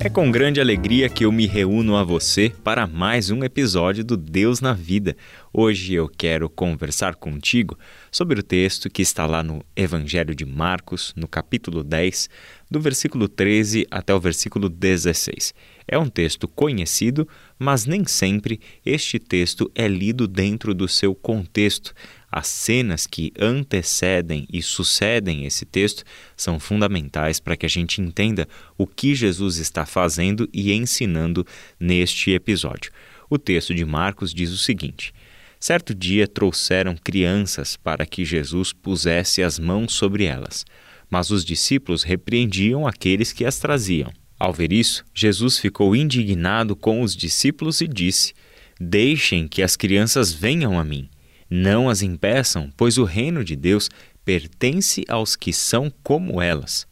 É com grande alegria que eu me reúno a você para mais um episódio do Deus na Vida. Hoje eu quero conversar contigo sobre o texto que está lá no Evangelho de Marcos, no capítulo 10, do versículo 13 até o versículo 16. É um texto conhecido, mas nem sempre este texto é lido dentro do seu contexto. As cenas que antecedem e sucedem esse texto são fundamentais para que a gente entenda o que Jesus está fazendo e ensinando neste episódio. O texto de Marcos diz o seguinte: Certo dia trouxeram crianças para que Jesus pusesse as mãos sobre elas, mas os discípulos repreendiam aqueles que as traziam. Ao ver isso, Jesus ficou indignado com os discípulos e disse: Deixem que as crianças venham a mim não as impeçam, pois o reino de Deus pertence aos que são como elas.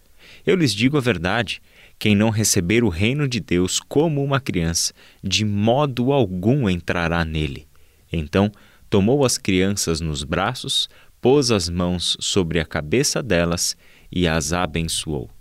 Eu lhes digo a verdade: quem não receber o reino de Deus como uma criança, de modo algum entrará nele. Então tomou as crianças nos braços, pôs as mãos sobre a cabeça delas e as abençoou.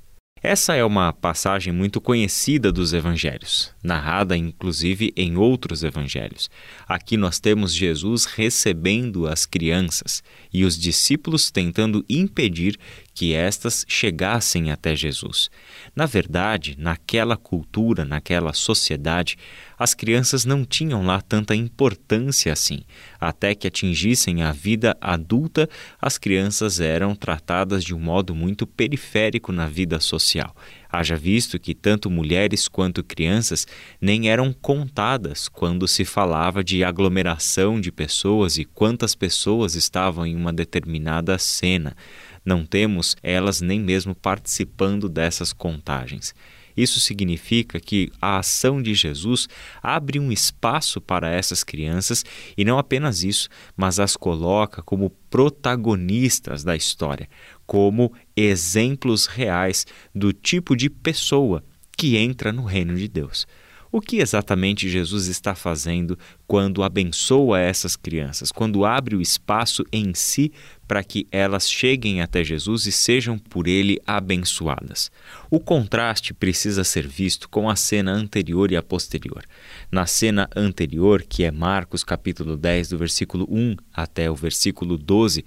Essa é uma passagem muito conhecida dos evangelhos, narrada inclusive em outros evangelhos. Aqui nós temos Jesus recebendo as crianças e os discípulos tentando impedir que estas chegassem até Jesus. Na verdade, naquela cultura, naquela sociedade, as crianças não tinham lá tanta importância assim. Até que atingissem a vida adulta, as crianças eram tratadas de um modo muito periférico na vida social. Haja visto que tanto mulheres quanto crianças nem eram contadas quando se falava de aglomeração de pessoas e quantas pessoas estavam em uma determinada cena não temos elas nem mesmo participando dessas contagens. Isso significa que a ação de Jesus abre um espaço para essas crianças e não apenas isso, mas as coloca como protagonistas da história, como exemplos reais do tipo de pessoa que entra no reino de Deus. O que exatamente Jesus está fazendo quando abençoa essas crianças, quando abre o espaço em si para que elas cheguem até Jesus e sejam por ele abençoadas? O contraste precisa ser visto com a cena anterior e a posterior. Na cena anterior, que é Marcos capítulo 10, do versículo 1 até o versículo 12,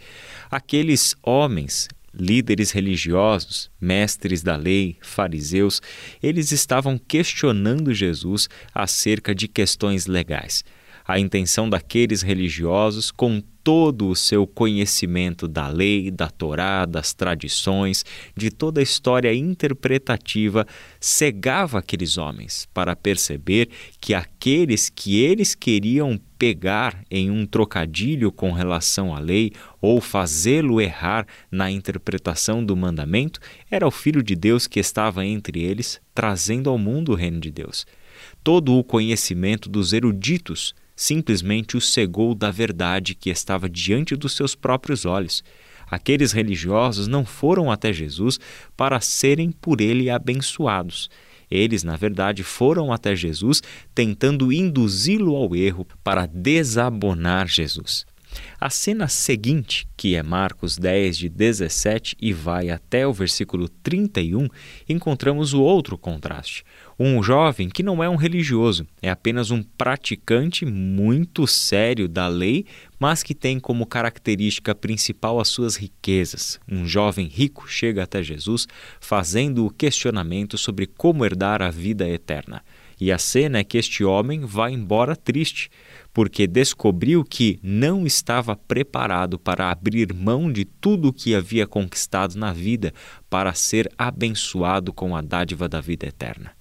aqueles homens líderes religiosos, mestres da lei, fariseus, eles estavam questionando Jesus acerca de questões legais. A intenção daqueles religiosos, com todo o seu conhecimento da lei, da Torá, das tradições, de toda a história interpretativa, cegava aqueles homens para perceber que aqueles que eles queriam pegar em um trocadilho com relação à lei ou fazê-lo errar na interpretação do mandamento era o Filho de Deus que estava entre eles, trazendo ao mundo o reino de Deus. Todo o conhecimento dos eruditos simplesmente o cegou da verdade que estava diante dos seus próprios olhos. Aqueles religiosos não foram até Jesus para serem por ele abençoados. Eles, na verdade, foram até Jesus tentando induzi-lo ao erro para desabonar Jesus. A cena seguinte, que é Marcos 10, de 17 e vai até o versículo 31, encontramos o outro contraste. Um jovem que não é um religioso, é apenas um praticante muito sério da lei, mas que tem como característica principal as suas riquezas. Um jovem rico chega até Jesus fazendo o questionamento sobre como herdar a vida eterna. E a cena é que este homem vai embora triste, porque descobriu que não estava preparado para abrir mão de tudo o que havia conquistado na vida para ser abençoado com a dádiva da vida eterna.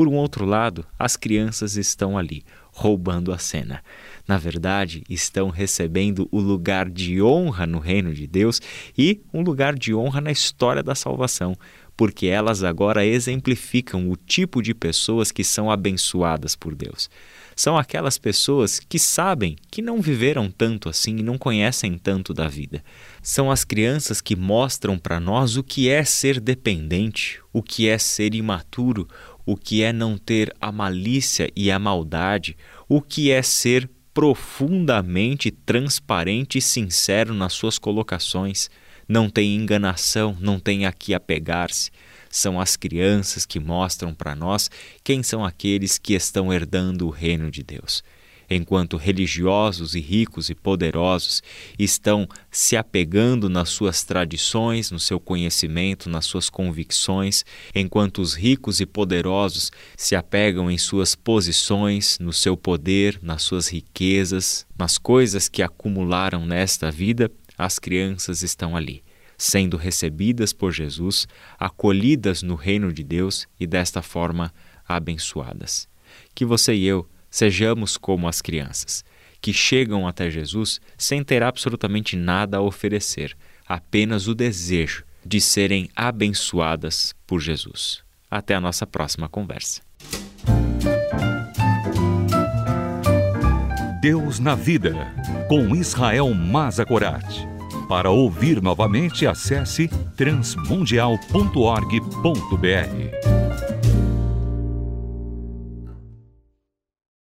Por um outro lado, as crianças estão ali, roubando a cena. Na verdade, estão recebendo o lugar de honra no reino de Deus e um lugar de honra na história da salvação, porque elas agora exemplificam o tipo de pessoas que são abençoadas por Deus. São aquelas pessoas que sabem que não viveram tanto assim e não conhecem tanto da vida. São as crianças que mostram para nós o que é ser dependente, o que é ser imaturo, o que é não ter a malícia e a maldade, o que é ser profundamente transparente e sincero nas suas colocações não tem enganação, não tem a que apegar-se. São as crianças que mostram para nós quem são aqueles que estão herdando o reino de Deus. Enquanto religiosos e ricos e poderosos estão se apegando nas suas tradições, no seu conhecimento, nas suas convicções, enquanto os ricos e poderosos se apegam em suas posições, no seu poder, nas suas riquezas, nas coisas que acumularam nesta vida, as crianças estão ali, sendo recebidas por Jesus, acolhidas no reino de Deus e desta forma abençoadas. Que você e eu sejamos como as crianças, que chegam até Jesus sem ter absolutamente nada a oferecer, apenas o desejo de serem abençoadas por Jesus. Até a nossa próxima conversa. Deus na Vida, com Israel Mazagorat. Para ouvir novamente, acesse transmundial.org.br.